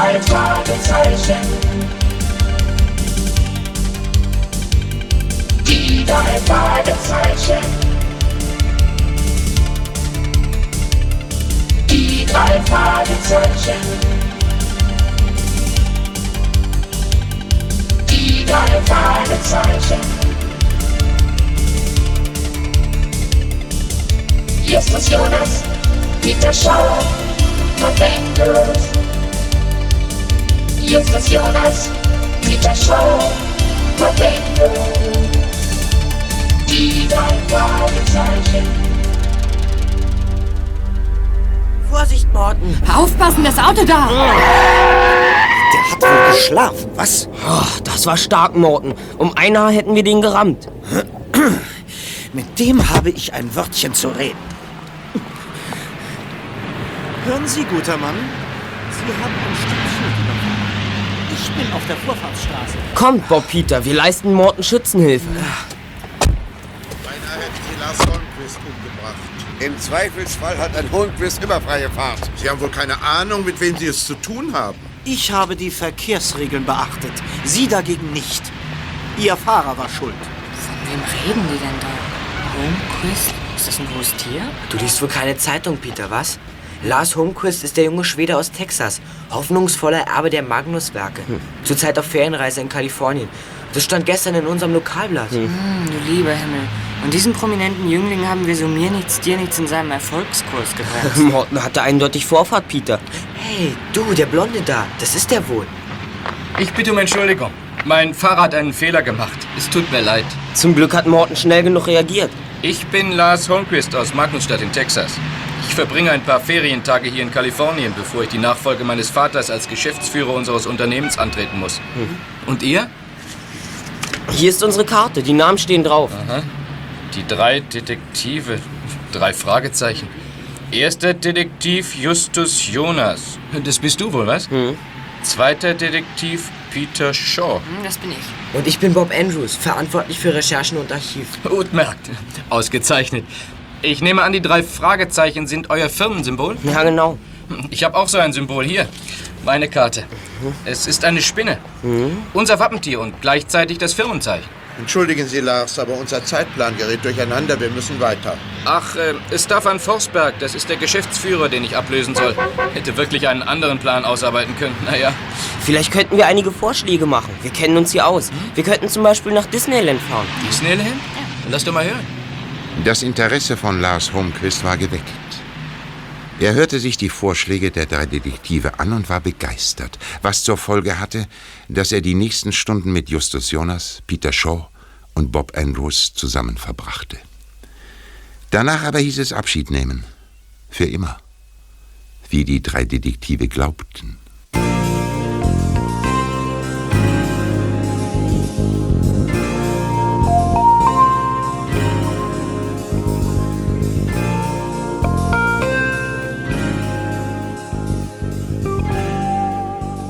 drei Fragezeichen. Die drei Fragezeichen. Die drei Fragezeichen. Die drei Fragezeichen. Justus Jonas, Peter Schauer, Verwendet. Justus Jonas, Peter Schauer, Verwendet. Die drei Fragezeichen. Vorsicht, Morten. Aufpassen, das Auto da! Der hat wohl geschlafen, was? Oh, das war stark, Morten. Um ein Haar hätten wir den gerammt. Mit dem habe ich ein Wörtchen zu reden. Hören Sie, guter Mann. Sie haben ein Stück Schild überfahren. Ich bin auf der Vorfahrtsstraße. Kommt, Bob Peter, wir leisten Morten Schützenhilfe. Beinahe hätten Sie Lars Holmquist umgebracht. Im Zweifelsfall hat ein Hohenquist immer freie Fahrt. Sie haben wohl keine Ahnung, mit wem Sie es zu tun haben. Ich habe die Verkehrsregeln beachtet. Sie dagegen nicht. Ihr Fahrer war schuld. Von wem reden die denn da? Holmquist? Ist das ein hohes Tier? Du liest wohl keine Zeitung, Peter, was? Lars Holmquist ist der junge Schwede aus Texas, hoffnungsvoller Erbe der Magnus-Werke. Zurzeit auf Ferienreise in Kalifornien. Das stand gestern in unserem Lokalblatt. Hm, du lieber Himmel. Und diesen prominenten Jüngling haben wir so mir nichts, dir nichts in seinem Erfolgskurs gebremst. Morten hatte eindeutig Vorfahrt, Peter. Hey, du, der Blonde da, das ist der wohl. Ich bitte um Entschuldigung. Mein Fahrer hat einen Fehler gemacht. Es tut mir leid. Zum Glück hat Morten schnell genug reagiert. Ich bin Lars Holmquist aus Magnusstadt in Texas. Ich verbringe ein paar Ferientage hier in Kalifornien, bevor ich die Nachfolge meines Vaters als Geschäftsführer unseres Unternehmens antreten muss. Und ihr? Hier ist unsere Karte, die Namen stehen drauf. Aha. Die drei Detektive. Drei Fragezeichen. Erster Detektiv Justus Jonas. Das bist du wohl, was? Zweiter Detektiv Peter Shaw. Hm, das bin ich. Und ich bin Bob Andrews, verantwortlich für Recherchen und Archiv. Gut merkt. Ausgezeichnet. Ich nehme an, die drei Fragezeichen sind euer Firmensymbol? Ja, genau. Ich habe auch so ein Symbol hier. Meine Karte. Es ist eine Spinne. Unser Wappentier und gleichzeitig das Firmenzeichen. Entschuldigen Sie, Lars, aber unser Zeitplan gerät durcheinander. Wir müssen weiter. Ach, äh, Staffan Forsberg, das ist der Geschäftsführer, den ich ablösen soll. Hätte wirklich einen anderen Plan ausarbeiten können. Naja, Vielleicht könnten wir einige Vorschläge machen. Wir kennen uns hier aus. Wir könnten zum Beispiel nach Disneyland fahren. Disneyland? Lass doch mal hören. Das Interesse von Lars Holmquist war geweckt. Er hörte sich die Vorschläge der drei Detektive an und war begeistert, was zur Folge hatte, dass er die nächsten Stunden mit Justus Jonas, Peter Shaw und Bob Andrews zusammen verbrachte. Danach aber hieß es Abschied nehmen. Für immer. Wie die drei Detektive glaubten.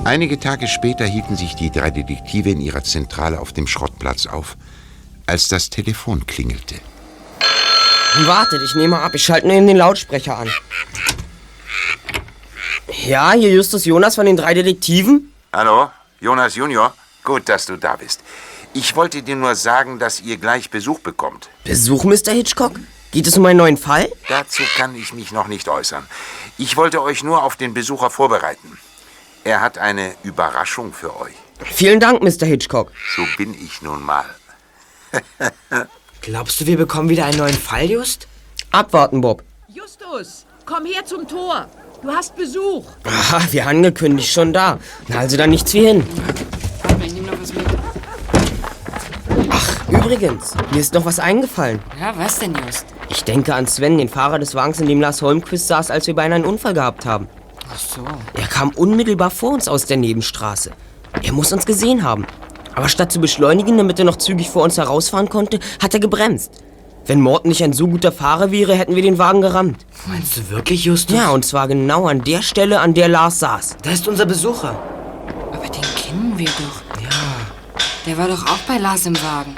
Einige Tage später hielten sich die drei Detektive in ihrer Zentrale auf dem Schrottplatz auf, als das Telefon klingelte. Wartet, ich nehme ab. Ich schalte nur eben den Lautsprecher an. Ja, hier Justus Jonas von den drei Detektiven. Hallo, Jonas Junior. Gut, dass du da bist. Ich wollte dir nur sagen, dass ihr gleich Besuch bekommt. Besuch, Mr. Hitchcock? Geht es um einen neuen Fall? Dazu kann ich mich noch nicht äußern. Ich wollte euch nur auf den Besucher vorbereiten. Er hat eine Überraschung für euch. Vielen Dank, Mr. Hitchcock. So bin ich nun mal. Glaubst du, wir bekommen wieder einen neuen Fall, Just? Abwarten, Bob. Justus, komm her zum Tor. Du hast Besuch. Aha, wie angekündigt, schon da. Na, also dann nichts wie hin. Warte, ich nehme noch was mit. Übrigens, mir ist noch was eingefallen. Ja, was denn, Just? Ich denke an Sven, den Fahrer des Wagens, in dem Lars Holmquist saß, als wir beinahe einen Unfall gehabt haben. Ach so. Er kam unmittelbar vor uns aus der Nebenstraße. Er muss uns gesehen haben. Aber statt zu beschleunigen, damit er noch zügig vor uns herausfahren konnte, hat er gebremst. Wenn Morten nicht ein so guter Fahrer wäre, hätten wir den Wagen gerammt. Meinst du wirklich, Justus? Ja, und zwar genau an der Stelle, an der Lars saß. Da ist unser Besucher. Aber den kennen wir doch. Ja. Der war doch auch bei Lars im Wagen.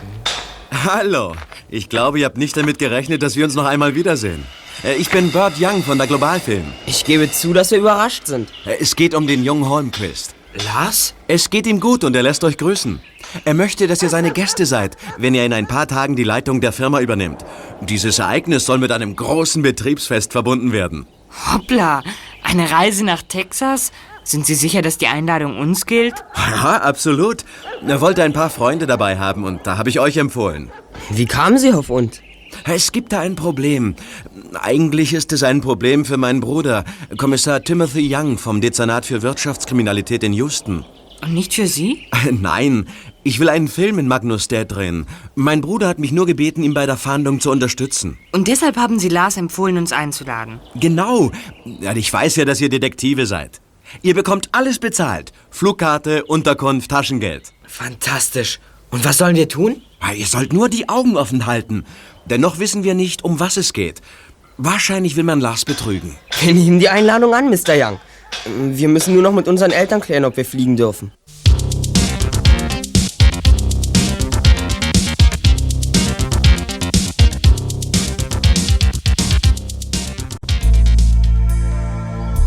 Hallo. Ich glaube, ihr habt nicht damit gerechnet, dass wir uns noch einmal wiedersehen. Äh, Ich bin Burt Young von der Globalfilm. Ich gebe zu, dass wir überrascht sind. Äh, Es geht um den jungen Holmquist. Lars? Es geht ihm gut und er lässt euch grüßen. Er möchte, dass ihr seine Gäste seid, wenn er in ein paar Tagen die Leitung der Firma übernimmt. Dieses Ereignis soll mit einem großen Betriebsfest verbunden werden. Hoppla, eine Reise nach Texas? Sind Sie sicher, dass die Einladung uns gilt? Ja, absolut. Er wollte ein paar Freunde dabei haben und da habe ich euch empfohlen. Wie kamen Sie auf uns? Es gibt da ein Problem. Eigentlich ist es ein Problem für meinen Bruder, Kommissar Timothy Young vom Dezernat für Wirtschaftskriminalität in Houston. Und nicht für Sie? Nein, ich will einen Film in Magnusdad drehen. Mein Bruder hat mich nur gebeten, ihm bei der Fahndung zu unterstützen. Und deshalb haben Sie Lars empfohlen, uns einzuladen. Genau. Ja, ich weiß ja, dass ihr Detektive seid. Ihr bekommt alles bezahlt. Flugkarte, Unterkunft, Taschengeld. Fantastisch. Und was sollen wir tun? Ja, Ihr sollt nur die Augen offen halten. Dennoch wissen wir nicht, um was es geht. Wahrscheinlich will man Lars betrügen. Wir nehmen die Einladung an, Mr. Young. Wir müssen nur noch mit unseren Eltern klären, ob wir fliegen dürfen.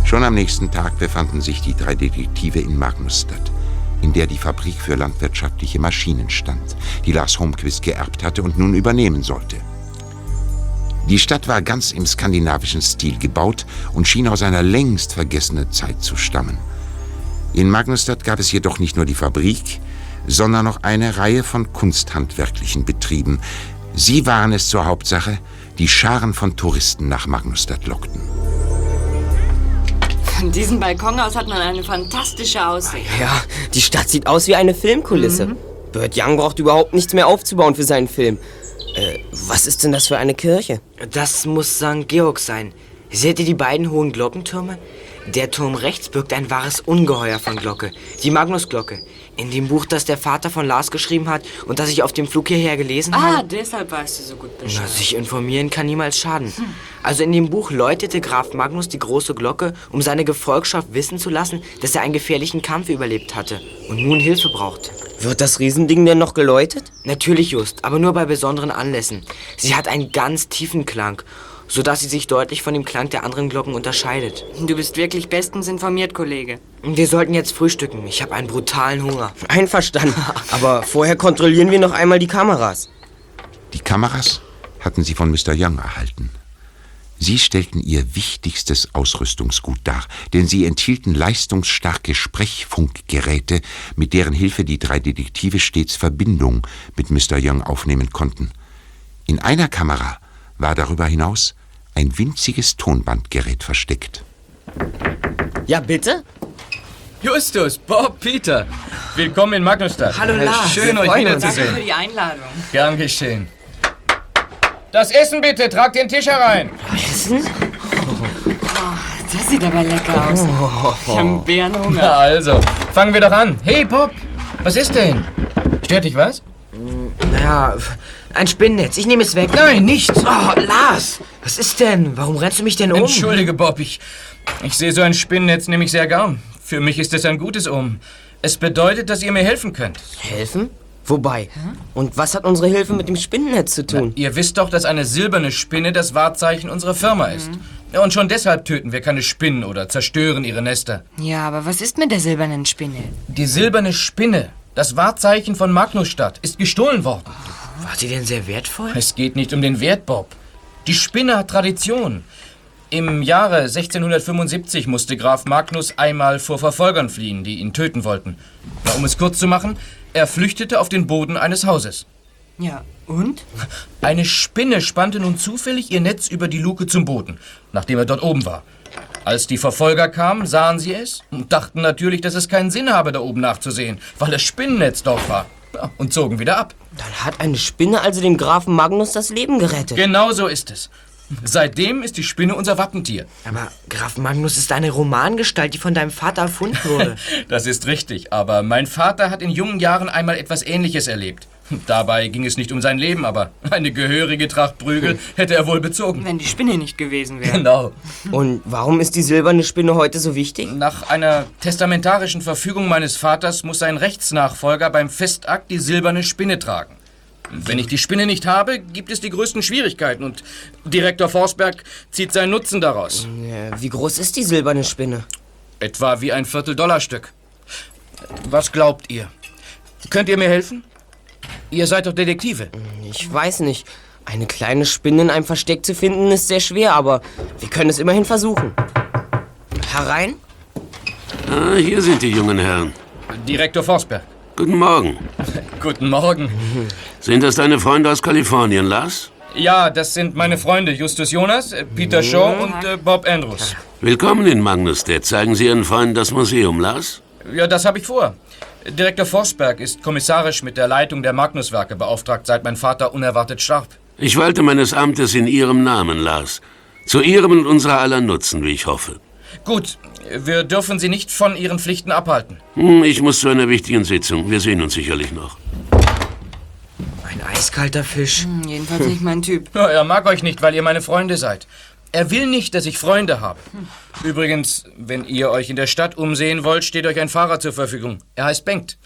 Schon am nächsten Tag befanden sich die drei Detektive in Magnusstadt, in der die Fabrik für landwirtschaftliche Maschinen stand, die Lars Holmquist geerbt hatte und nun übernehmen sollte. Die Stadt war ganz im skandinavischen Stil gebaut und schien aus einer längst vergessenen Zeit zu stammen. In Magnusstadt gab es jedoch nicht nur die Fabrik, sondern noch eine Reihe von kunsthandwerklichen Betrieben. Sie waren es zur Hauptsache, die Scharen von Touristen nach Magnusstadt lockten. Von diesem Balkon aus hat man eine fantastische Aussicht. Ja, die Stadt sieht aus wie eine Filmkulisse. Mhm. Burt Young braucht überhaupt nichts mehr aufzubauen für seinen Film. Äh, was ist denn das für eine Kirche? Das muss St. Georg sein. Seht ihr die beiden hohen Glockentürme? Der Turm rechts birgt ein wahres Ungeheuer von Glocke. Die Magnusglocke. In dem Buch, das der Vater von Lars geschrieben hat und das ich auf dem Flug hierher gelesen Ah, habe. deshalb weißt du so gut Bescheid. Na, sich informieren kann niemals schaden. Also in dem Buch läutete Graf Magnus die große Glocke, um seine Gefolgschaft wissen zu lassen, dass er einen gefährlichen Kampf überlebt hatte und nun Hilfe brauchte. Wird das Riesending denn noch geläutet? Natürlich, Just, aber nur bei besonderen Anlässen. Sie hat einen ganz tiefen Klang, sodass sie sich deutlich von dem Klang der anderen Glocken unterscheidet. Du bist wirklich bestens informiert, Kollege. Wir sollten jetzt frühstücken. Ich habe einen brutalen Hunger. Einverstanden. Aber vorher kontrollieren wir noch einmal die Kameras. Die Kameras hatten sie von Mr. Young erhalten. Sie stellten ihr wichtigstes Ausrüstungsgut dar, denn sie enthielten leistungsstarke Sprechfunkgeräte, mit deren Hilfe die drei Detektive stets Verbindung mit Mr. Young aufnehmen konnten. In einer Kamera war darüber hinaus ein winziges Tonbandgerät versteckt. Ja, bitte? Justus, Bob, Peter. Willkommen in Magnusstadt. Hallo, Lars. Schön, Wir euch uns. Danke für wiederzusehen. die Einladung. Gern geschehen. Das Essen bitte, tragt den Tisch herein. Das sieht aber lecker aus. Ich habe einen Bärenhunger. Na also, fangen wir doch an. Hey, Bob, was ist denn? Stört dich was? Naja, ein Spinnennetz. Ich nehme es weg. Nein, nichts. Oh, Lars, was ist denn? Warum rennst du mich denn um? Entschuldige, Bob, ich, ich sehe so ein Spinnennetz nämlich sehr gern. Für mich ist es ein gutes Um. Es bedeutet, dass ihr mir helfen könnt. Helfen? Wobei? Und was hat unsere Hilfe mit dem Spinnennetz zu tun? Ihr wisst doch, dass eine silberne Spinne das Wahrzeichen unserer Firma ist. Ja, Und schon deshalb töten wir keine Spinnen oder zerstören ihre Nester. Ja, aber was ist mit der silbernen Spinne? Die silberne Spinne, das Wahrzeichen von Magnusstadt, ist gestohlen worden. War sie denn sehr wertvoll? Es geht nicht um den Wert, Bob. Die Spinne hat Tradition. Im Jahre 1675 musste Graf Magnus einmal vor Verfolgern fliehen, die ihn töten wollten. Na, um es kurz zu machen, er flüchtete auf den Boden eines Hauses. Ja, und? Eine Spinne spannte nun zufällig ihr Netz über die Luke zum Boden, nachdem er dort oben war. Als die Verfolger kamen, sahen sie es und dachten natürlich, dass es keinen Sinn habe, da oben nachzusehen, weil das Spinnennetz dort war. Und zogen wieder ab. Dann hat eine Spinne also dem Grafen Magnus das Leben gerettet. Genau so ist es. Seitdem ist die Spinne unser Wappentier. Aber Graf Magnus ist eine Romangestalt, die von deinem Vater erfunden wurde. Das ist richtig, aber mein Vater hat in jungen Jahren einmal etwas Ähnliches erlebt. Dabei ging es nicht um sein Leben, aber eine gehörige Tracht Prügel hätte er wohl bezogen. Wenn die Spinne nicht gewesen wäre. Genau. Und warum ist die silberne Spinne heute so wichtig? Nach einer testamentarischen Verfügung meines Vaters muss sein Rechtsnachfolger beim Festakt die silberne Spinne tragen. Wenn ich die Spinne nicht habe, gibt es die größten Schwierigkeiten und Direktor Forsberg zieht seinen Nutzen daraus. Wie groß ist die silberne Spinne? Etwa wie ein Viertel-Dollar-Stück. Was glaubt ihr? Könnt ihr mir helfen? Ihr seid doch Detektive. Ich weiß nicht. Eine kleine Spinne in einem Versteck zu finden ist sehr schwer, aber wir können es immerhin versuchen. Herein? Ah, hier sind die jungen Herren. Direktor Forsberg. Guten Morgen. Guten Morgen. Sind das deine Freunde aus Kalifornien, Lars? Ja, das sind meine Freunde Justus Jonas, äh, Peter Shaw und äh, Bob Andrews. Willkommen in Magnusstedt. Zeigen Sie Ihren Freunden das Museum, Lars? Ja, das habe ich vor. Direktor Forsberg ist kommissarisch mit der Leitung der Magnuswerke beauftragt, seit mein Vater unerwartet starb. Ich walte meines Amtes in Ihrem Namen, Lars. Zu Ihrem und unserer aller Nutzen, wie ich hoffe. Gut, wir dürfen Sie nicht von Ihren Pflichten abhalten. Hm, ich muss zu einer wichtigen Sitzung. Wir sehen uns sicherlich noch. Ein eiskalter Fisch. Hm, jedenfalls nicht mein Typ. Ja, er mag euch nicht, weil ihr meine Freunde seid. Er will nicht, dass ich Freunde habe. Übrigens, wenn ihr euch in der Stadt umsehen wollt, steht euch ein Fahrer zur Verfügung. Er heißt Bengt.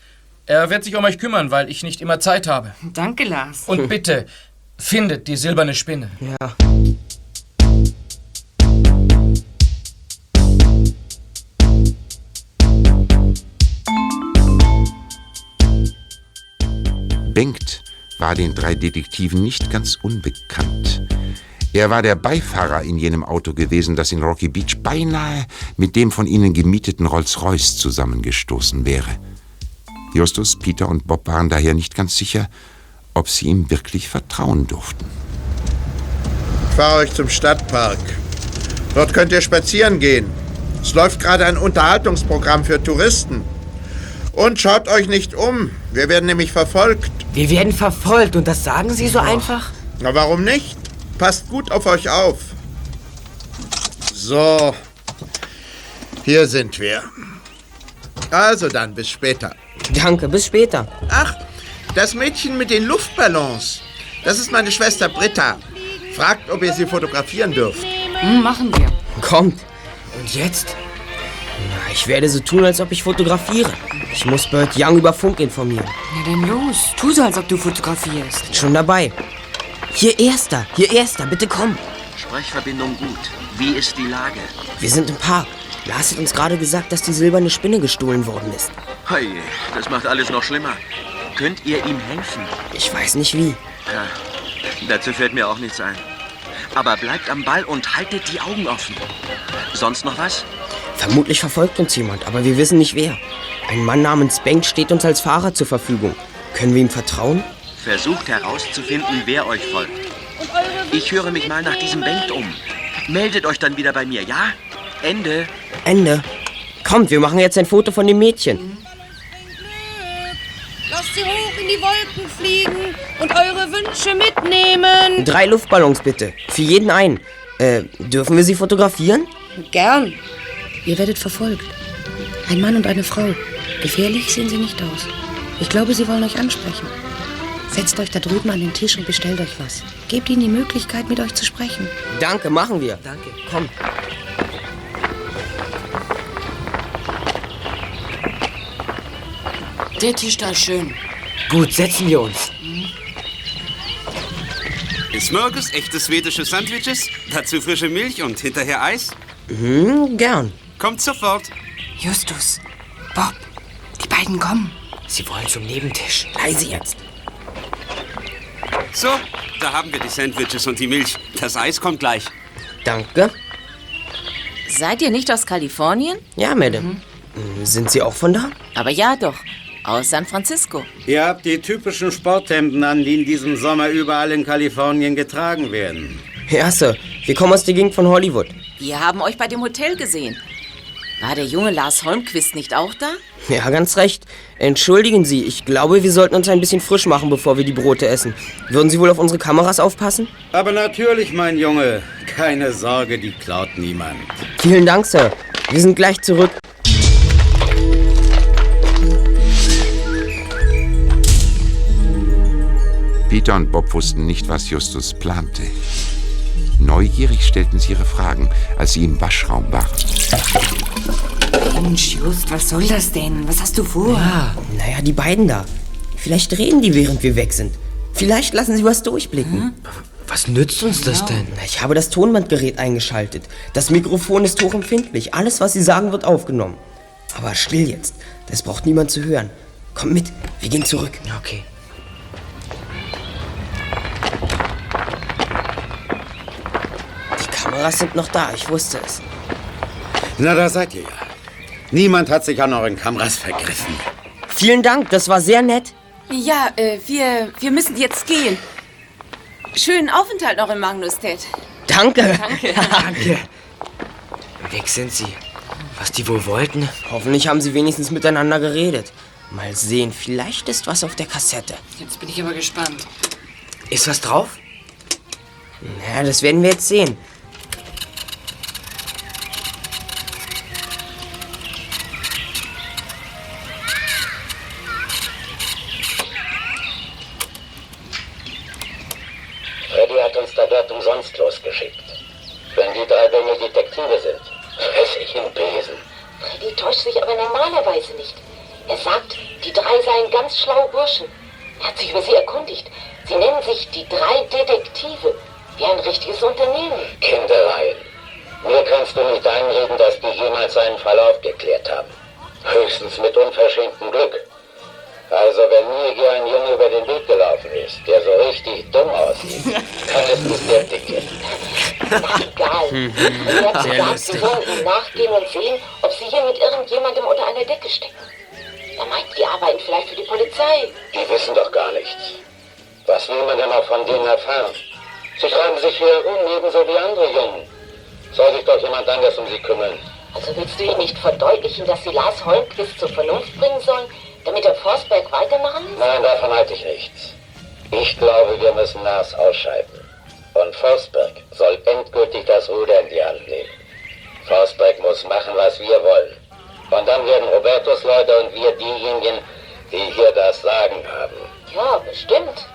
Er wird sich um euch kümmern, weil ich nicht immer Zeit habe. Danke, Lars. Und bitte, findet die silberne Spinne. Ja. Bengt war den drei Detektiven nicht ganz unbekannt. Er war der Beifahrer in jenem Auto gewesen, das in Rocky Beach beinahe mit dem von ihnen gemieteten Rolls-Royce zusammengestoßen wäre. Justus, Peter und Bob waren daher nicht ganz sicher, ob sie ihm wirklich vertrauen durften. Ich fahre euch zum Stadtpark. Dort könnt ihr spazieren gehen. Es läuft gerade ein Unterhaltungsprogramm für Touristen. Und schaut euch nicht um. Wir werden nämlich verfolgt. Wir werden verfolgt und das sagen Sie so einfach? Na, warum nicht? Passt gut auf euch auf. So. Hier sind wir. Also dann, bis später. Danke, bis später. Ach, das Mädchen mit den Luftballons. Das ist meine Schwester Britta. Fragt, ob ihr sie fotografieren dürft. Hm, machen wir. Kommt. Und jetzt? Na, ich werde so tun, als ob ich fotografiere. Ich muss Bert Young über Funk informieren. Na denn los, tu so, als ob du fotografierst. Schon dabei. Hier Erster, hier Erster, bitte komm. Sprechverbindung gut. Wie ist die Lage? Wir sind im Park. Lars hat uns gerade gesagt, dass die silberne Spinne gestohlen worden ist. Hey, das macht alles noch schlimmer. Könnt ihr ihm helfen? Ich weiß nicht wie. Ja, dazu fällt mir auch nichts ein. Aber bleibt am Ball und haltet die Augen offen. Sonst noch was? Vermutlich verfolgt uns jemand, aber wir wissen nicht wer. Ein Mann namens Bank steht uns als Fahrer zur Verfügung. Können wir ihm vertrauen? Versucht herauszufinden, wer euch folgt. Ich höre mich mal nach diesem Bank um. Meldet euch dann wieder bei mir, ja? Ende. Ende. Kommt, wir machen jetzt ein Foto von dem Mädchen. Lasst sie hoch in die Wolken fliegen und eure Wünsche mitnehmen. Drei Luftballons bitte. Für jeden einen. Äh, dürfen wir sie fotografieren? Gern. Ihr werdet verfolgt. Ein Mann und eine Frau. Gefährlich sehen sie nicht aus. Ich glaube, sie wollen euch ansprechen. Setzt euch da drüben an den Tisch und bestellt euch was. Gebt ihnen die Möglichkeit, mit euch zu sprechen. Danke, machen wir. Danke. Komm. Der Tisch da ist schön. Gut, setzen wir uns. Smörgås, echte schwedische Sandwiches, dazu frische Milch und hinterher Eis? Hm, gern. Kommt sofort. Justus, Bob, die beiden kommen. Sie wollen zum Nebentisch. Leise jetzt. So, da haben wir die Sandwiches und die Milch. Das Eis kommt gleich. Danke. Seid ihr nicht aus Kalifornien? Ja, Madame. Hm, Sind Sie auch von da? Aber ja doch. Aus San Francisco. Ihr habt die typischen Sporthemden an, die in diesem Sommer überall in Kalifornien getragen werden. Ja, Sir. Wir kommen aus der Gegend von Hollywood. Wir haben euch bei dem Hotel gesehen. War der junge Lars Holmquist nicht auch da? Ja, ganz recht. Entschuldigen Sie, ich glaube, wir sollten uns ein bisschen frisch machen, bevor wir die Brote essen. Würden Sie wohl auf unsere Kameras aufpassen? Aber natürlich, mein Junge. Keine Sorge, die klaut niemand. Vielen Dank, Sir. Wir sind gleich zurück. Peter und Bob wussten nicht, was Justus plante. Neugierig stellten sie ihre Fragen, als sie im Waschraum waren. Mensch, Just, was soll das denn? Was hast du vor? Ja, naja, die beiden da. Vielleicht reden die, während wir weg sind. Vielleicht lassen sie was durchblicken. Was nützt uns das denn? Ich habe das Tonbandgerät eingeschaltet. Das Mikrofon ist hochempfindlich. Alles, was sie sagen, wird aufgenommen. Aber still jetzt. Das braucht niemand zu hören. Komm mit, wir gehen zurück. Okay. Die Kameras sind noch da, ich wusste es. Na, da seid ihr ja. Niemand hat sich an euren Kameras vergriffen. Vielen Dank, das war sehr nett. Ja, äh, wir, wir müssen jetzt gehen. Schönen Aufenthalt noch in Magnustedt. Danke. Danke. Danke. Weg sind sie. Was die wohl wollten? Hoffentlich haben sie wenigstens miteinander geredet. Mal sehen, vielleicht ist was auf der Kassette. Jetzt bin ich aber gespannt. Ist was drauf? Ja, das werden wir jetzt sehen. Freddy hat uns da dort umsonst losgeschickt. Wenn die drei Dinge Detektive sind, fress ich im Besen. Freddy täuscht sich aber normalerweise nicht. Er sagt, die drei seien ganz schlaue Burschen. Er hat sich über sie erkundigt. Sie nennen sich die drei Detektive. Wie ein richtiges Unternehmen. Kindereien. Mir kannst du nicht einreden, dass die jemals einen Fall aufgeklärt haben. Höchstens mit unverschämtem Glück. Also wenn mir hier ein Junge über den Weg gelaufen ist, der so richtig dumm aussieht, kann es nicht der Dicke. Egal. Er hat Sehr gesagt, sie sollen ihm nachgehen und sehen, ob sie hier mit irgendjemandem unter einer Decke stecken. Er meint, die arbeiten vielleicht für die Polizei. Die wissen doch gar nichts. Was will man denn auch von denen erfahren? Sie treiben sich hier herum, ebenso wie andere Jungen. Soll sich doch jemand anders um sie kümmern. Also willst du ihm nicht verdeutlichen, dass sie Lars Holmquist zur Vernunft bringen sollen, damit er Forstberg weitermachen lässt? Nein, davon halte ich nichts. Ich glaube, wir müssen Lars ausschalten. Und Forsberg soll endgültig das Ruder in die Hand nehmen. Forsberg muss machen, was wir wollen. Und dann werden Robertos Leute und wir diejenigen, die hier das Sagen haben. Ja, bestimmt.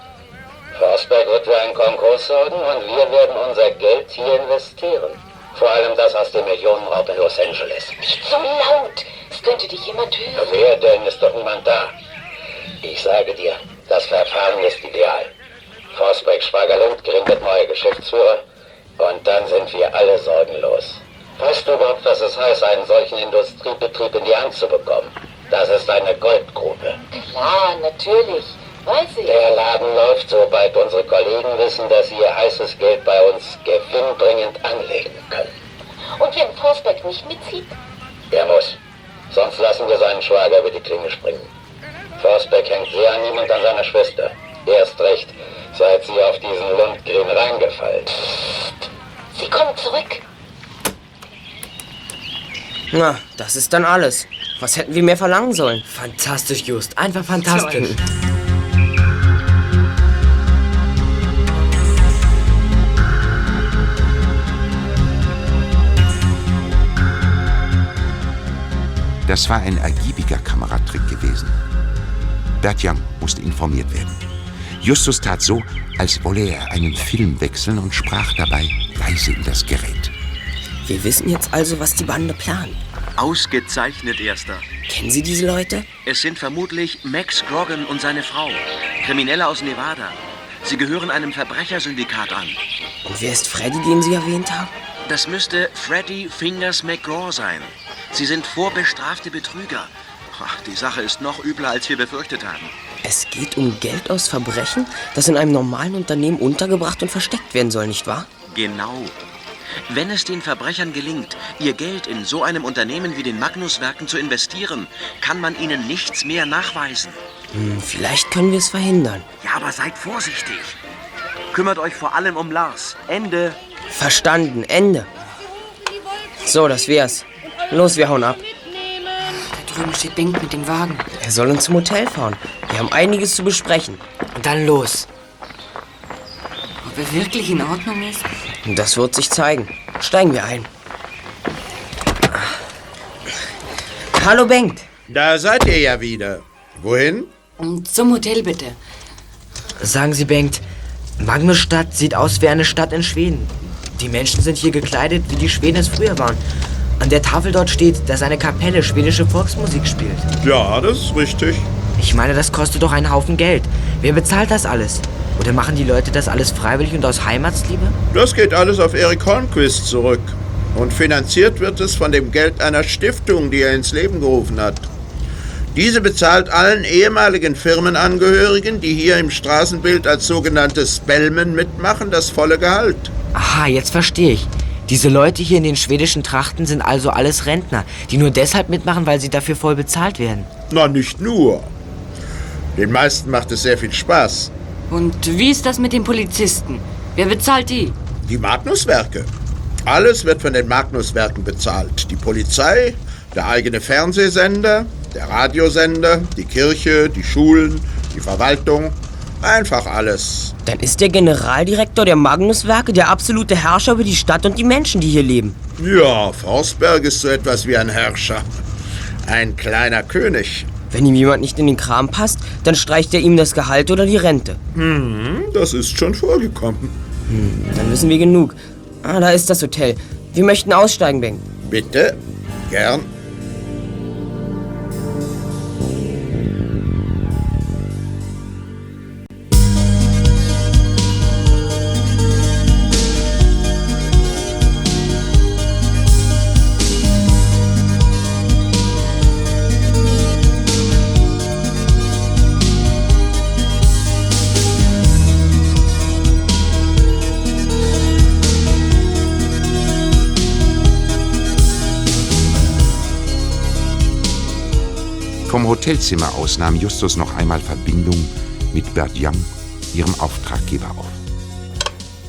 Forsberg wird für einen Konkurs sorgen und wir werden unser Geld hier investieren. Vor allem das aus dem Millionenraub in Los Angeles. Nicht so laut. Es könnte dich jemand hören. Wer denn? Ist doch niemand da. Ich sage dir, das Verfahren ist ideal. Forsberg Schwager Lundgren wird neuer Geschäftsführer und dann sind wir alle sorgenlos. Weißt du überhaupt, was es heißt, einen solchen Industriebetrieb in die Hand zu bekommen? Das ist eine Goldgrube. Klar, natürlich. Weiß ich. Der Laden läuft, sobald unsere Kollegen wissen, dass sie ihr heißes Geld bei uns gewinnbringend anlegen können. Und wenn Forsberg nicht mitzieht? Er muss. Sonst lassen wir seinen Schwager über die Klinge springen. Forsberg hängt sehr an ihm und an seiner Schwester. Erst recht, seit sie auf diesen Lundgren reingefallen. Sie kommen zurück. Na, das ist dann alles. Was hätten wir mehr verlangen sollen? Fantastisch, Just. Einfach fantastisch. Das war ein ergiebiger Kameratrick gewesen. Bert Young musste informiert werden. Justus tat so, als wolle er einen Film wechseln und sprach dabei leise in das Gerät. Wir wissen jetzt also, was die Bande plant. Ausgezeichnet, Erster. Kennen Sie diese Leute? Es sind vermutlich Max Grogan und seine Frau. Kriminelle aus Nevada. Sie gehören einem Verbrechersyndikat an. Und wer ist Freddy, den Sie erwähnt haben? Das müsste Freddy Fingers McGraw sein. Sie sind vorbestrafte Betrüger. Ach, die Sache ist noch übler, als wir befürchtet haben. Es geht um Geld aus Verbrechen, das in einem normalen Unternehmen untergebracht und versteckt werden soll, nicht wahr? Genau. Wenn es den Verbrechern gelingt, ihr Geld in so einem Unternehmen wie den Magnuswerken zu investieren, kann man ihnen nichts mehr nachweisen. Hm, vielleicht können wir es verhindern. Ja, aber seid vorsichtig. Kümmert euch vor allem um Lars. Ende. Verstanden, Ende. So, das wär's. Los, wir hauen ab. Da drüben steht Bengt mit dem Wagen. Er soll uns zum Hotel fahren. Wir haben einiges zu besprechen. Dann los. Ob er wirklich in Ordnung ist? Das wird sich zeigen. Steigen wir ein. Hallo, Bengt. Da seid ihr ja wieder. Wohin? Zum Hotel bitte. Sagen Sie, Bengt, Magnusstadt sieht aus wie eine Stadt in Schweden. Die Menschen sind hier gekleidet, wie die Schweden es früher waren. An der Tafel dort steht, dass eine Kapelle schwedische Volksmusik spielt. Ja, das ist richtig. Ich meine, das kostet doch einen Haufen Geld. Wer bezahlt das alles? Oder machen die Leute das alles freiwillig und aus Heimatsliebe? Das geht alles auf Erik Holmquist zurück. Und finanziert wird es von dem Geld einer Stiftung, die er ins Leben gerufen hat. Diese bezahlt allen ehemaligen Firmenangehörigen, die hier im Straßenbild als sogenannte Spellmen mitmachen, das volle Gehalt. Aha, jetzt verstehe ich. Diese Leute hier in den schwedischen Trachten sind also alles Rentner, die nur deshalb mitmachen, weil sie dafür voll bezahlt werden. Na, nicht nur. Den meisten macht es sehr viel Spaß. Und wie ist das mit den Polizisten? Wer bezahlt die? Die Magnuswerke. Alles wird von den Magnuswerken bezahlt. Die Polizei, der eigene Fernsehsender, der Radiosender, die Kirche, die Schulen, die Verwaltung. Einfach alles. Dann ist der Generaldirektor der Magnuswerke der absolute Herrscher über die Stadt und die Menschen, die hier leben. Ja, Forsberg ist so etwas wie ein Herrscher. Ein kleiner König. Wenn ihm jemand nicht in den Kram passt, dann streicht er ihm das Gehalt oder die Rente. Hm, das ist schon vorgekommen. Hm, dann wissen wir genug. Ah, da ist das Hotel. Wir möchten aussteigen, Beng. Bitte? Gern. Hotelzimmer aus nahm Justus noch einmal Verbindung mit Bert Young, ihrem Auftraggeber, auf.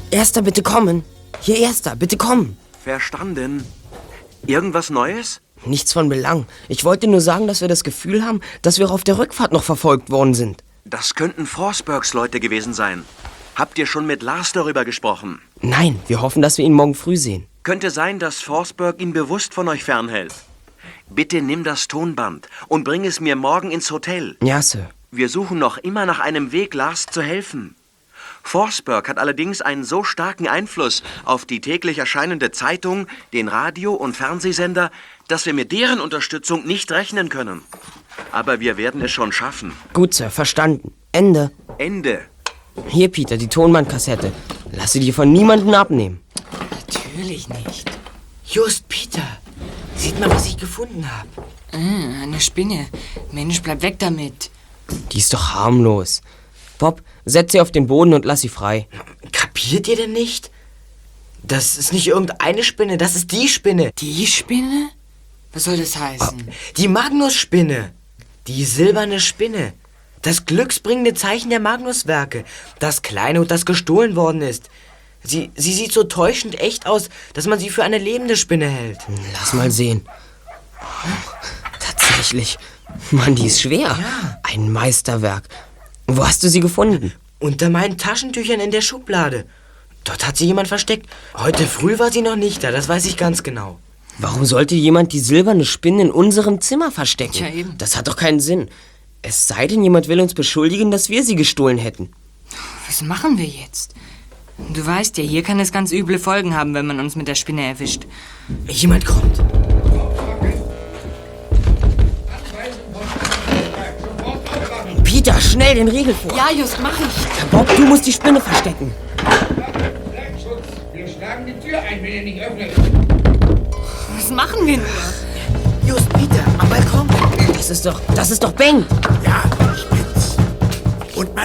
Erster, bitte kommen. Hier, Erster, bitte kommen. Verstanden. Irgendwas Neues? Nichts von Belang. Ich wollte nur sagen, dass wir das Gefühl haben, dass wir auf der Rückfahrt noch verfolgt worden sind. Das könnten Forsbergs Leute gewesen sein. Habt ihr schon mit Lars darüber gesprochen? Nein, wir hoffen, dass wir ihn morgen früh sehen. Könnte sein, dass Forsberg ihn bewusst von euch fernhält. Bitte nimm das Tonband und bring es mir morgen ins Hotel. Ja, Sir. Wir suchen noch immer nach einem Weg, Lars zu helfen. Forsberg hat allerdings einen so starken Einfluss auf die täglich erscheinende Zeitung, den Radio- und Fernsehsender, dass wir mit deren Unterstützung nicht rechnen können. Aber wir werden es schon schaffen. Gut, Sir, verstanden. Ende. Ende. Hier, Peter, die Tonbandkassette. Lass sie dir von niemandem abnehmen. Natürlich nicht. Just, Peter. Sieht mal, was ich gefunden habe. Ah, eine Spinne. Mensch, bleib weg damit. Die ist doch harmlos. Bob, setz sie auf den Boden und lass sie frei. Kapiert ihr denn nicht? Das ist nicht irgendeine Spinne, das ist die Spinne. Die Spinne? Was soll das heißen? Die Magnus-Spinne. Die silberne Spinne. Das glücksbringende Zeichen der Magnuswerke. Das Kleinod, das gestohlen worden ist. Sie, sie sieht so täuschend echt aus, dass man sie für eine lebende Spinne hält. Lass mal sehen. Tatsächlich. Mann, die ist schwer. Ja. Ein Meisterwerk. Wo hast du sie gefunden? Unter meinen Taschentüchern in der Schublade. Dort hat sie jemand versteckt. Heute früh war sie noch nicht da, das weiß ich ganz genau. Warum sollte jemand die silberne Spinne in unserem Zimmer verstecken? Tja, eben. Das hat doch keinen Sinn. Es sei denn, jemand will uns beschuldigen, dass wir sie gestohlen hätten. Was machen wir jetzt? Du weißt ja, hier kann es ganz üble Folgen haben, wenn man uns mit der Spinne erwischt. Jemand kommt. Peter, schnell den Riegel vor. Ja, just, mach ich. Bob, du musst die Spinne verstecken. Wir schlagen die Tür ein, wenn ihr nicht öffnet. Was machen wir nur? Just, Peter, am Balkon. Das ist doch, das ist doch Bengt. Ja, ich bin's.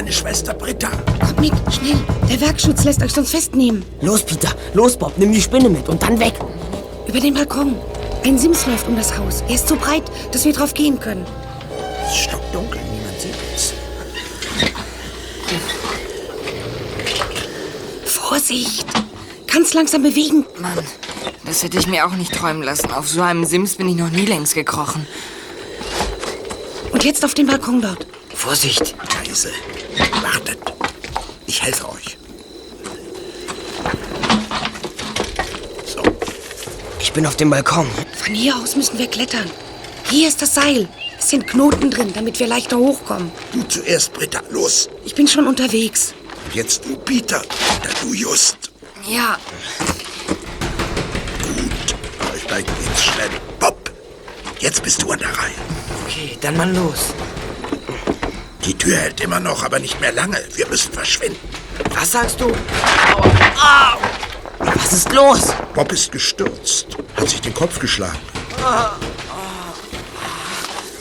Meine Schwester Britta. Kommt mit, schnell. Der Werkschutz lässt euch sonst festnehmen. Los, Peter. Los, Bob, nimm die Spinne mit und dann weg. Über den Balkon. Ein Sims läuft um das Haus. Er ist so breit, dass wir drauf gehen können. Es ist stockdunkel, niemand sieht uns. Vorsicht! Ganz langsam bewegen. Mann, das hätte ich mir auch nicht träumen lassen. Auf so einem Sims bin ich noch nie längs gekrochen. Und jetzt auf den Balkon dort. Vorsicht. Scheiße. Wartet. Ich helfe euch. So. Ich bin auf dem Balkon. Von hier aus müssen wir klettern. Hier ist das Seil. Es sind Knoten drin, damit wir leichter hochkommen. Du zuerst, Britta. Los. Ich bin schon unterwegs. Und jetzt du, Peter. Dann du, Just. Ja, Gut. Aber steigt jetzt schnell. Bob. Jetzt bist du an der Reihe. Okay, dann mal los. Die Tür hält immer noch, aber nicht mehr lange. Wir müssen verschwinden. Was sagst du? Aua. Was ist los? Bob ist gestürzt. Hat sich den Kopf geschlagen.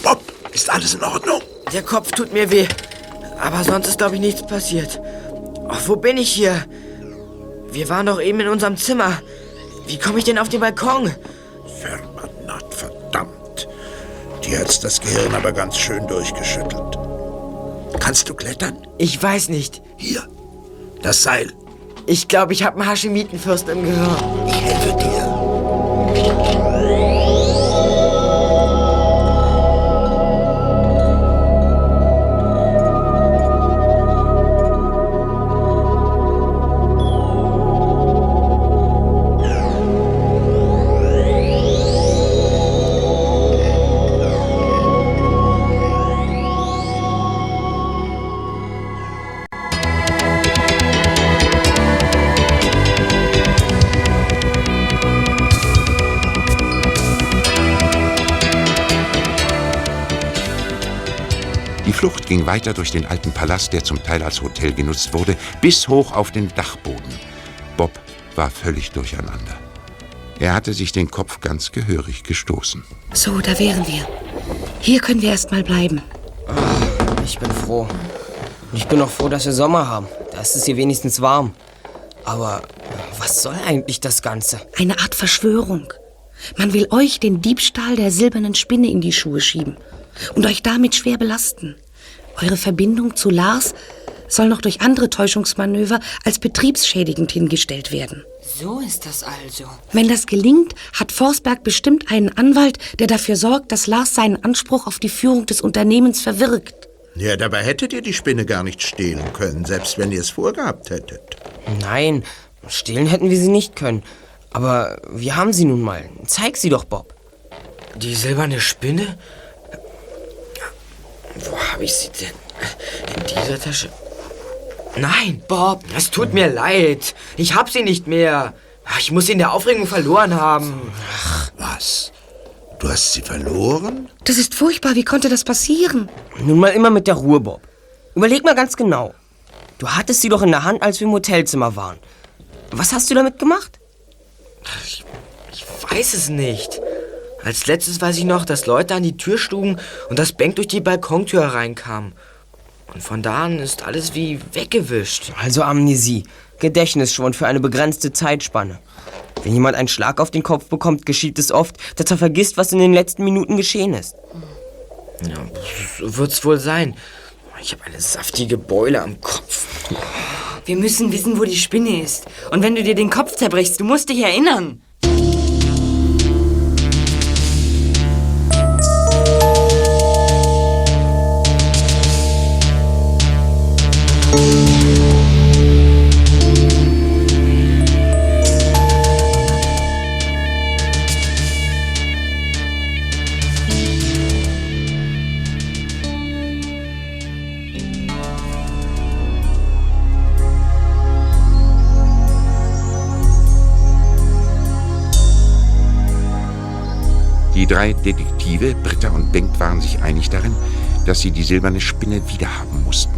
Bob, ist alles in Ordnung? Der Kopf tut mir weh. Aber sonst ist, glaube ich, nichts passiert. Oh, wo bin ich hier? Wir waren doch eben in unserem Zimmer. Wie komme ich denn auf den Balkon? Verbannt, verdammt. Dir hat's das Gehirn aber ganz schön durchgeschüttelt. Kannst du klettern? Ich weiß nicht. Hier, das Seil. Ich glaube, ich habe einen Haschemitenfürst im Gehirn. Ich helfe dir. Weiter durch den alten Palast, der zum Teil als Hotel genutzt wurde, bis hoch auf den Dachboden. Bob war völlig durcheinander. Er hatte sich den Kopf ganz gehörig gestoßen. So, da wären wir. Hier können wir erst mal bleiben. Ich bin froh. Ich bin auch froh, dass wir Sommer haben. Da ist es hier wenigstens warm. Aber was soll eigentlich das Ganze? Eine Art Verschwörung. Man will euch den Diebstahl der silbernen Spinne in die Schuhe schieben und euch damit schwer belasten. Eure Verbindung zu Lars soll noch durch andere Täuschungsmanöver als betriebsschädigend hingestellt werden. So ist das also. Wenn das gelingt, hat Forsberg bestimmt einen Anwalt, der dafür sorgt, dass Lars seinen Anspruch auf die Führung des Unternehmens verwirkt. Ja, dabei hättet ihr die Spinne gar nicht stehlen können, selbst wenn ihr es vorgehabt hättet. Nein, stehlen hätten wir sie nicht können. Aber wir haben sie nun mal. Zeig sie doch, Bob. Die silberne Spinne? Wo habe ich sie denn? In dieser Tasche? Nein, Bob, es tut mir leid. Ich hab sie nicht mehr. Ich muss sie in der Aufregung verloren haben. Ach, was? Du hast sie verloren? Das ist furchtbar. Wie konnte das passieren? Nun mal immer mit der Ruhe, Bob. Überleg mal ganz genau. Du hattest sie doch in der Hand, als wir im Hotelzimmer waren. Was hast du damit gemacht? Ich, ich weiß es nicht. Als letztes weiß ich noch, dass Leute an die Tür schlugen und das Bank durch die Balkontür hereinkam. Und von da an ist alles wie weggewischt. Also Amnesie. Gedächtnisschwund für eine begrenzte Zeitspanne. Wenn jemand einen Schlag auf den Kopf bekommt, geschieht es oft, dass er vergisst, was in den letzten Minuten geschehen ist. Ja, so wird's wohl sein. Ich habe eine saftige Beule am Kopf. Wir müssen wissen, wo die Spinne ist. Und wenn du dir den Kopf zerbrichst, du musst dich erinnern. Drei Detektive, Britta und Bengt, waren sich einig darin, dass sie die silberne Spinne wiederhaben mussten.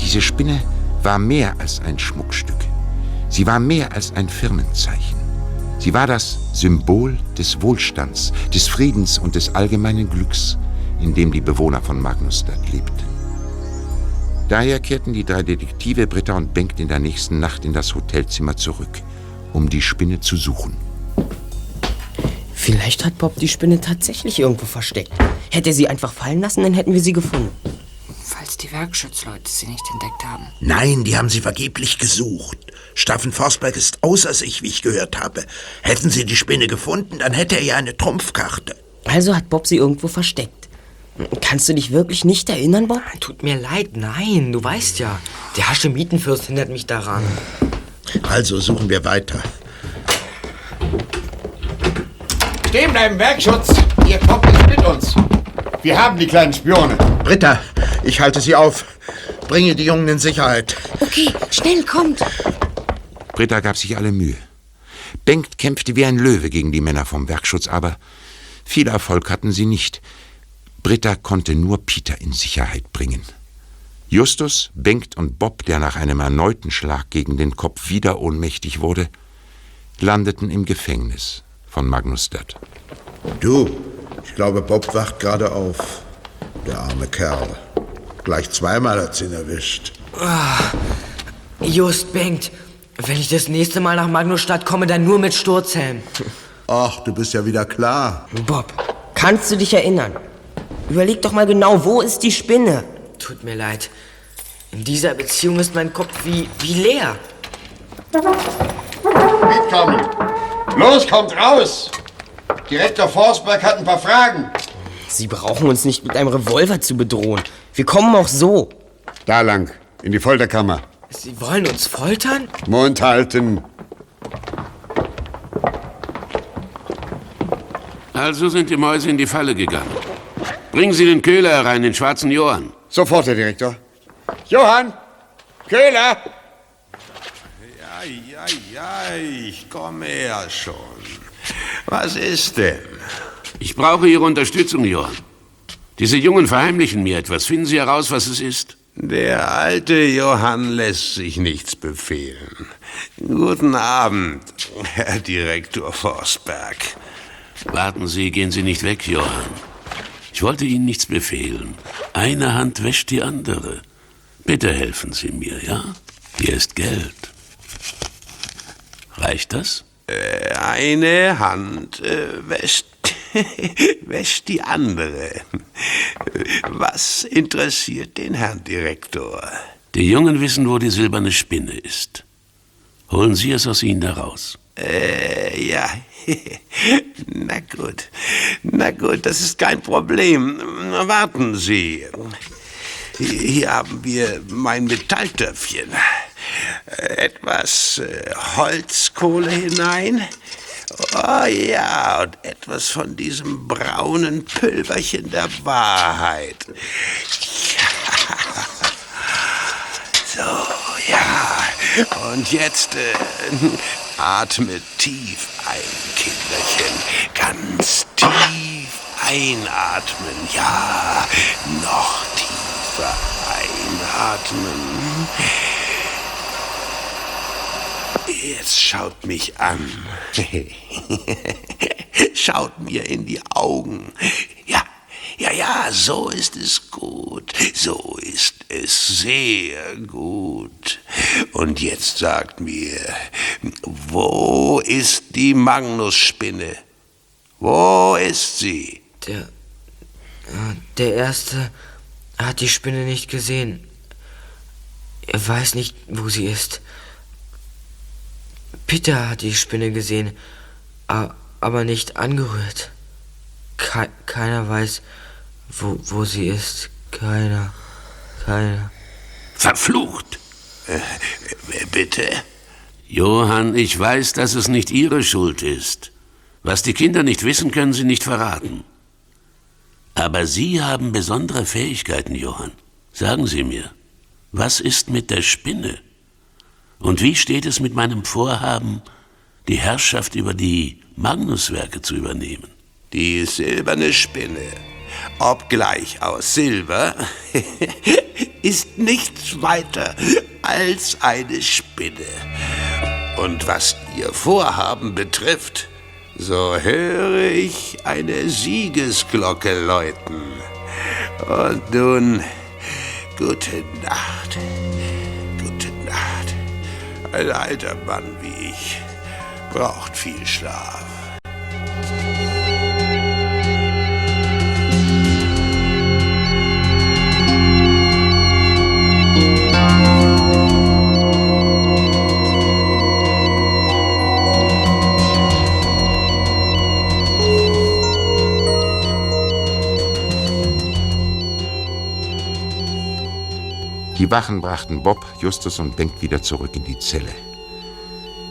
Diese Spinne war mehr als ein Schmuckstück. Sie war mehr als ein Firmenzeichen. Sie war das Symbol des Wohlstands, des Friedens und des allgemeinen Glücks, in dem die Bewohner von Magnusstadt lebten. Daher kehrten die drei Detektive Britta und Bengt in der nächsten Nacht in das Hotelzimmer zurück, um die Spinne zu suchen. Vielleicht hat Bob die Spinne tatsächlich irgendwo versteckt. Hätte er sie einfach fallen lassen, dann hätten wir sie gefunden. Falls die Werkschutzleute sie nicht entdeckt haben. Nein, die haben sie vergeblich gesucht. Staffen Forsberg ist außer sich, wie ich gehört habe. Hätten sie die Spinne gefunden, dann hätte er ja eine Trumpfkarte. Also hat Bob sie irgendwo versteckt. Kannst du dich wirklich nicht erinnern, Bob? Tut mir leid, nein, du weißt ja. Der Haschemitenfürst hindert mich daran. Also suchen wir weiter. Stehen bleiben, Werkschutz! Ihr kommt nicht mit uns. Wir haben die kleinen Spione. Britta, ich halte sie auf. Bringe die Jungen in Sicherheit. Okay, schnell, kommt. Britta gab sich alle Mühe. Bengt kämpfte wie ein Löwe gegen die Männer vom Werkschutz, aber viel Erfolg hatten sie nicht. Britta konnte nur Peter in Sicherheit bringen. Justus, Bengt und Bob, der nach einem erneuten Schlag gegen den Kopf wieder ohnmächtig wurde, landeten im Gefängnis von Magnus Dött. Du, ich glaube, Bob wacht gerade auf. Der arme Kerl. Gleich zweimal hat's ihn erwischt. Ah, Just, Bengt. Wenn ich das nächste Mal nach Magnusstadt komme, dann nur mit Sturzhelm. Ach, du bist ja wieder klar. Bob, kannst du dich erinnern? Überleg doch mal genau, wo ist die Spinne? Tut mir leid. In dieser Beziehung ist mein Kopf wie, wie leer. Mitkommen! Los, kommt raus! Direktor Forsberg hat ein paar Fragen. Sie brauchen uns nicht mit einem Revolver zu bedrohen. Wir kommen auch so. Da lang, in die Folterkammer. Sie wollen uns foltern? Mund halten. Also sind die Mäuse in die Falle gegangen. Bringen Sie den Köhler herein, den schwarzen Johann. Sofort, Herr Direktor. Johann! Köhler! Ja, ich komme ja schon. Was ist denn? Ich brauche Ihre Unterstützung, Johann. Diese Jungen verheimlichen mir etwas. Finden Sie heraus, was es ist? Der alte Johann lässt sich nichts befehlen. Guten Abend, Herr Direktor Forsberg. Warten Sie, gehen Sie nicht weg, Johann. Ich wollte Ihnen nichts befehlen. Eine Hand wäscht die andere. Bitte helfen Sie mir, ja? Hier ist Geld. Reicht das? Äh, eine Hand äh, wäscht, wäscht die andere. Was interessiert den Herrn Direktor? Die Jungen wissen, wo die silberne Spinne ist. Holen Sie es aus ihnen heraus. Äh, ja. Na gut. Na gut, das ist kein Problem. Warten Sie. Hier haben wir mein Metalltöpfchen. Etwas äh, Holzkohle hinein. Oh ja, und etwas von diesem braunen Pülverchen der Wahrheit. Ja. So, ja. Und jetzt äh, atme tief ein, Kinderchen. Ganz tief einatmen. Ja, noch tiefer einatmen. Jetzt schaut mich an. schaut mir in die Augen. Ja, ja, ja, so ist es gut. So ist es sehr gut. Und jetzt sagt mir, wo ist die Magnusspinne? Wo ist sie? Der. äh, Der Erste hat die Spinne nicht gesehen. Er weiß nicht, wo sie ist. Peter hat die Spinne gesehen, aber nicht angerührt. Kei- keiner weiß, wo, wo sie ist. Keiner. Keiner. Verflucht! Äh, bitte? Johann, ich weiß, dass es nicht Ihre Schuld ist. Was die Kinder nicht wissen, können sie nicht verraten. Aber Sie haben besondere Fähigkeiten, Johann. Sagen Sie mir, was ist mit der Spinne? Und wie steht es mit meinem Vorhaben, die Herrschaft über die Magnuswerke zu übernehmen? Die silberne Spinne, obgleich aus Silber, ist nichts weiter als eine Spinne. Und was ihr Vorhaben betrifft, so höre ich eine Siegesglocke läuten. Und nun, gute Nacht. Ein alter Mann wie ich braucht viel Schlaf. Die Wachen brachten Bob, Justus und Bengt wieder zurück in die Zelle.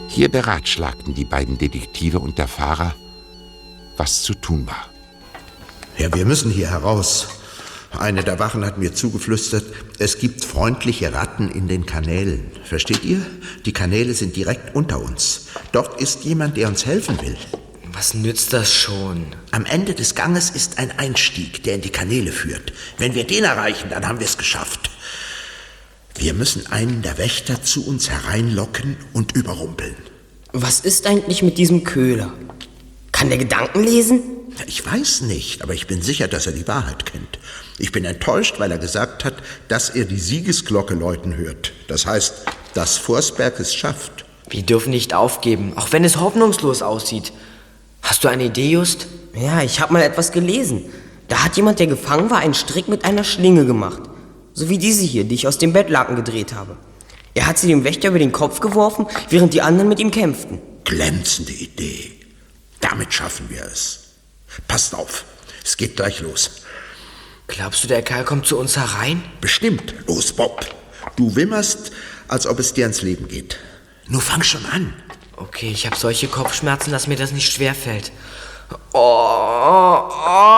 Hier beratschlagten die beiden Detektive und der Fahrer, was zu tun war. Ja, wir müssen hier heraus. Eine der Wachen hat mir zugeflüstert, es gibt freundliche Ratten in den Kanälen. Versteht ihr? Die Kanäle sind direkt unter uns. Dort ist jemand, der uns helfen will. Was nützt das schon? Am Ende des Ganges ist ein Einstieg, der in die Kanäle führt. Wenn wir den erreichen, dann haben wir es geschafft. Wir müssen einen der Wächter zu uns hereinlocken und überrumpeln. Was ist eigentlich mit diesem Köhler? Kann der Gedanken lesen? Ich weiß nicht, aber ich bin sicher, dass er die Wahrheit kennt. Ich bin enttäuscht, weil er gesagt hat, dass er die Siegesglocke läuten hört. Das heißt, dass Forsberg es schafft. Wir dürfen nicht aufgeben, auch wenn es hoffnungslos aussieht. Hast du eine Idee, Just? Ja, ich habe mal etwas gelesen. Da hat jemand, der gefangen war, einen Strick mit einer Schlinge gemacht. So wie diese hier, die ich aus dem Bettlaken gedreht habe. Er hat sie dem Wächter über den Kopf geworfen, während die anderen mit ihm kämpften. Glänzende Idee. Damit schaffen wir es. Passt auf, es geht gleich los. Glaubst du, der Kerl kommt zu uns herein? Bestimmt. Los, Bob. Du wimmerst, als ob es dir ans Leben geht. Nur fang schon an. Okay, ich habe solche Kopfschmerzen, dass mir das nicht schwerfällt. Oh, oh, oh,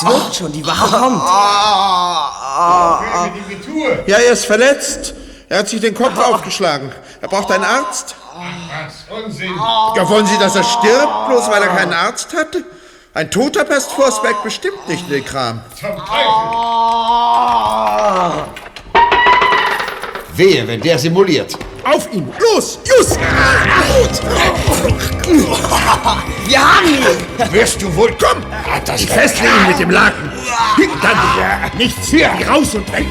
Es wirkt schon, die Wache kommt. Ja, er ist verletzt. Er hat sich den Kopf aufgeschlagen. Er braucht einen Arzt. Was? Unsinn. Ja, wollen Sie, dass er stirbt, bloß weil er keinen Arzt hatte? Ein Toter passt Forsberg bestimmt nicht in den Kram. Zum Teufel. Wehe, wenn der simuliert. Auf ihn! Los! Just! Wir haben ihn! Wirst du wohl kommen? Ich festle ihn mit dem Laken. Dann nichts hier, raus und weg!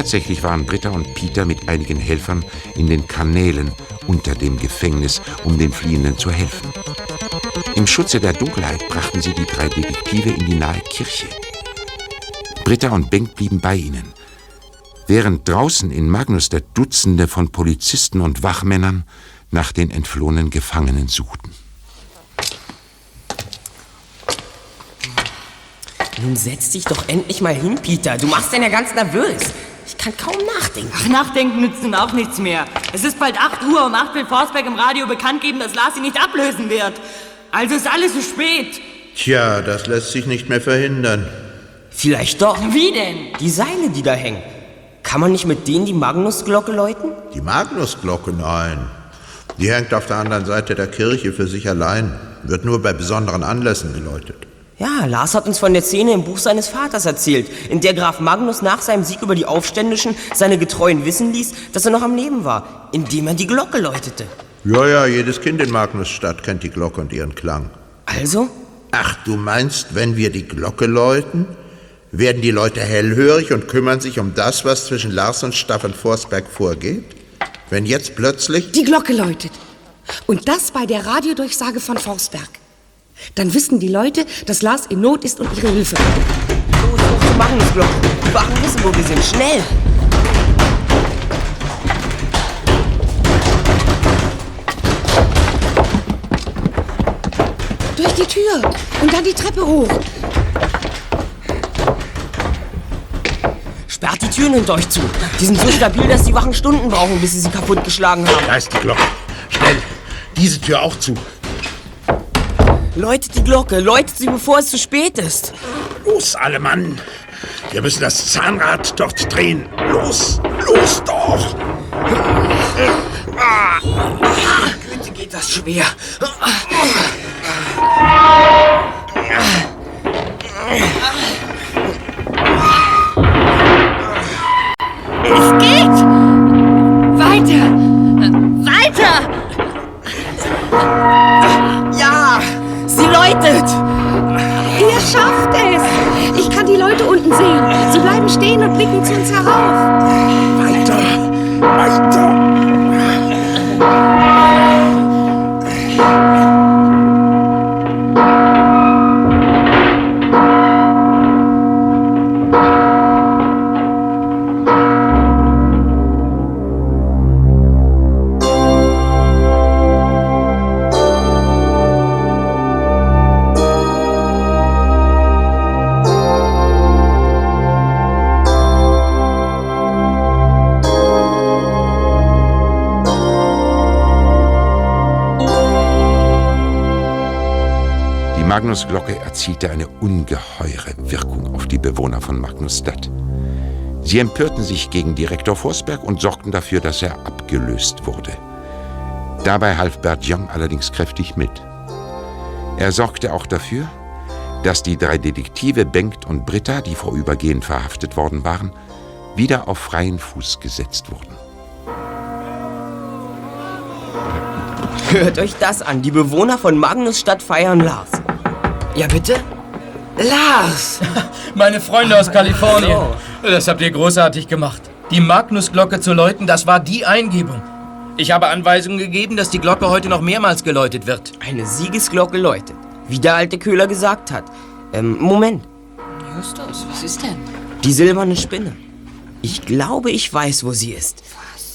Tatsächlich waren Britta und Peter mit einigen Helfern in den Kanälen unter dem Gefängnis, um den Fliehenden zu helfen. Im Schutze der Dunkelheit brachten sie die drei Detektive in die nahe Kirche. Britta und Bengt blieben bei ihnen, während draußen in Magnus der Dutzende von Polizisten und Wachmännern nach den entflohenen Gefangenen suchten. Nun setz dich doch endlich mal hin, Peter. Du machst den ja ganz nervös. Ich kann kaum nachdenken. Ach, nachdenken nützt nun auch nichts mehr. Es ist bald 8 Uhr. Um 8 will Forsberg im Radio bekannt geben, dass Lars ihn nicht ablösen wird. Also ist alles zu spät. Tja, das lässt sich nicht mehr verhindern. Vielleicht doch. Wie denn? Die Seile, die da hängen. Kann man nicht mit denen die Magnusglocke läuten? Die Magnusglocke? Nein. Die hängt auf der anderen Seite der Kirche für sich allein. Wird nur bei besonderen Anlässen geläutet. Ja, Lars hat uns von der Szene im Buch seines Vaters erzählt, in der Graf Magnus nach seinem Sieg über die Aufständischen seine Getreuen wissen ließ, dass er noch am Leben war, indem er die Glocke läutete. Ja, ja, jedes Kind in Magnusstadt kennt die Glocke und ihren Klang. Also? Ach, du meinst, wenn wir die Glocke läuten, werden die Leute hellhörig und kümmern sich um das, was zwischen Lars und Staffan Forsberg vorgeht? Wenn jetzt plötzlich... Die Glocke läutet. Und das bei der Radiodurchsage von Forsberg. Dann wissen die Leute, dass Lars in Not ist und ihre Hilfe braucht. Los, hoch zur Magnusglocke. Die Wachen wissen, wo wir sind. Schnell! Durch die Tür und dann die Treppe hoch. Sperrt die Türen hinter euch zu. Die sind so stabil, dass die Wachen Stunden brauchen, bis sie sie kaputtgeschlagen haben. Da ist die Glocke. Schnell, diese Tür auch zu. Läutet die Glocke, läutet sie, bevor es zu spät ist. Los, alle Mann. Wir müssen das Zahnrad dort drehen. Los, los doch. Güte, geht das schwer. Es geht! Sie läutet! Ihr schafft es! Ich kann die Leute unten sehen. Sie bleiben stehen und blicken zu uns herauf. Weiter, weiter. Magnus Glocke erzielte eine ungeheure Wirkung auf die Bewohner von Magnusstadt. Sie empörten sich gegen Direktor Forsberg und sorgten dafür, dass er abgelöst wurde. Dabei half Bert Young allerdings kräftig mit. Er sorgte auch dafür, dass die drei Detektive Bengt und Britta, die vorübergehend verhaftet worden waren, wieder auf freien Fuß gesetzt wurden. Hört euch das an. Die Bewohner von Magnusstadt feiern Lars. Ja, bitte? Lars! Meine Freunde aus Kalifornien. Das habt ihr großartig gemacht. Die Magnusglocke zu läuten, das war die Eingebung. Ich habe Anweisungen gegeben, dass die Glocke heute noch mehrmals geläutet wird. Eine Siegesglocke läutet. Wie der alte Köhler gesagt hat. Ähm, Moment. Justus, was ist denn? Die silberne Spinne. Ich glaube, ich weiß, wo sie ist.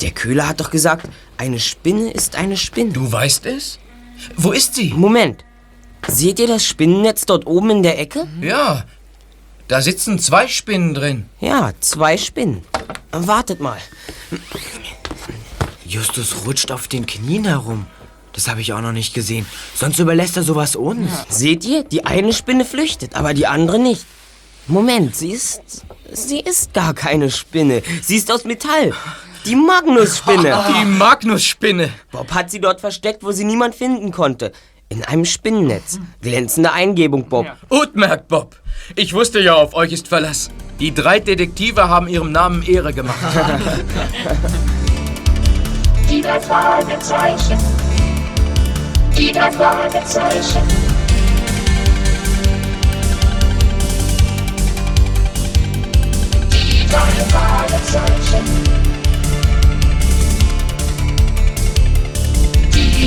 Der Köhler hat doch gesagt, eine Spinne ist eine Spinne. Du weißt es? Wo ist sie? Moment. Seht ihr das Spinnennetz dort oben in der Ecke? Ja, da sitzen zwei Spinnen drin. Ja, zwei Spinnen. Wartet mal. Justus rutscht auf den Knien herum. Das habe ich auch noch nicht gesehen. Sonst überlässt er sowas uns. Seht ihr? Die eine Spinne flüchtet, aber die andere nicht. Moment, sie ist. Sie ist gar keine Spinne. Sie ist aus Metall. Die Magnus-Spinne. Die Magnus-Spinne. Bob hat sie dort versteckt, wo sie niemand finden konnte. In einem Spinnennetz. Glänzende Eingebung, Bob. Utmerkt, Bob. Ich wusste ja, auf euch ist Verlass. Die drei Detektive haben ihrem Namen Ehre gemacht. Die drei Fragezeichen. Die drei Fragezeichen. Die drei Fragezeichen.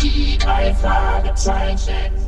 Die drei Fragezeichen. Justus Jonas,